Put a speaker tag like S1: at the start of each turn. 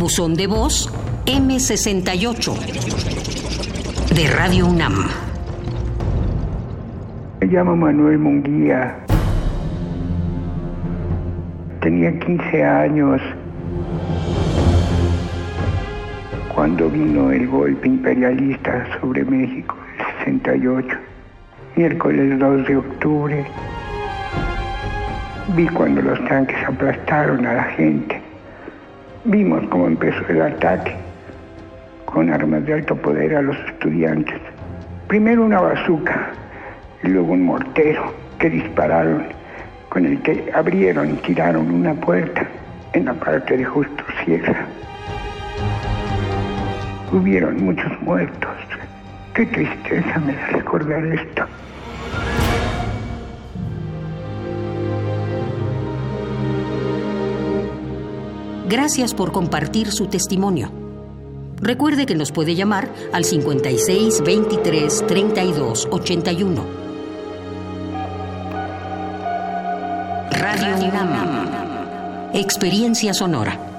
S1: Buzón de voz M68 de Radio UNAM.
S2: Me llamo Manuel Munguía. Tenía 15 años cuando vino el golpe imperialista sobre México, el 68, miércoles 2 de octubre. Vi cuando los tanques aplastaron a la gente. Vimos cómo empezó el ataque con armas de alto poder a los estudiantes. Primero una bazuca y luego un mortero que dispararon con el que abrieron y tiraron una puerta en la parte de Justo Sierra. Hubieron muchos muertos. Qué tristeza me da recordar esto.
S1: Gracias por compartir su testimonio. Recuerde que nos puede llamar al 56 23 32 81. Radio UNAM. Experiencia sonora.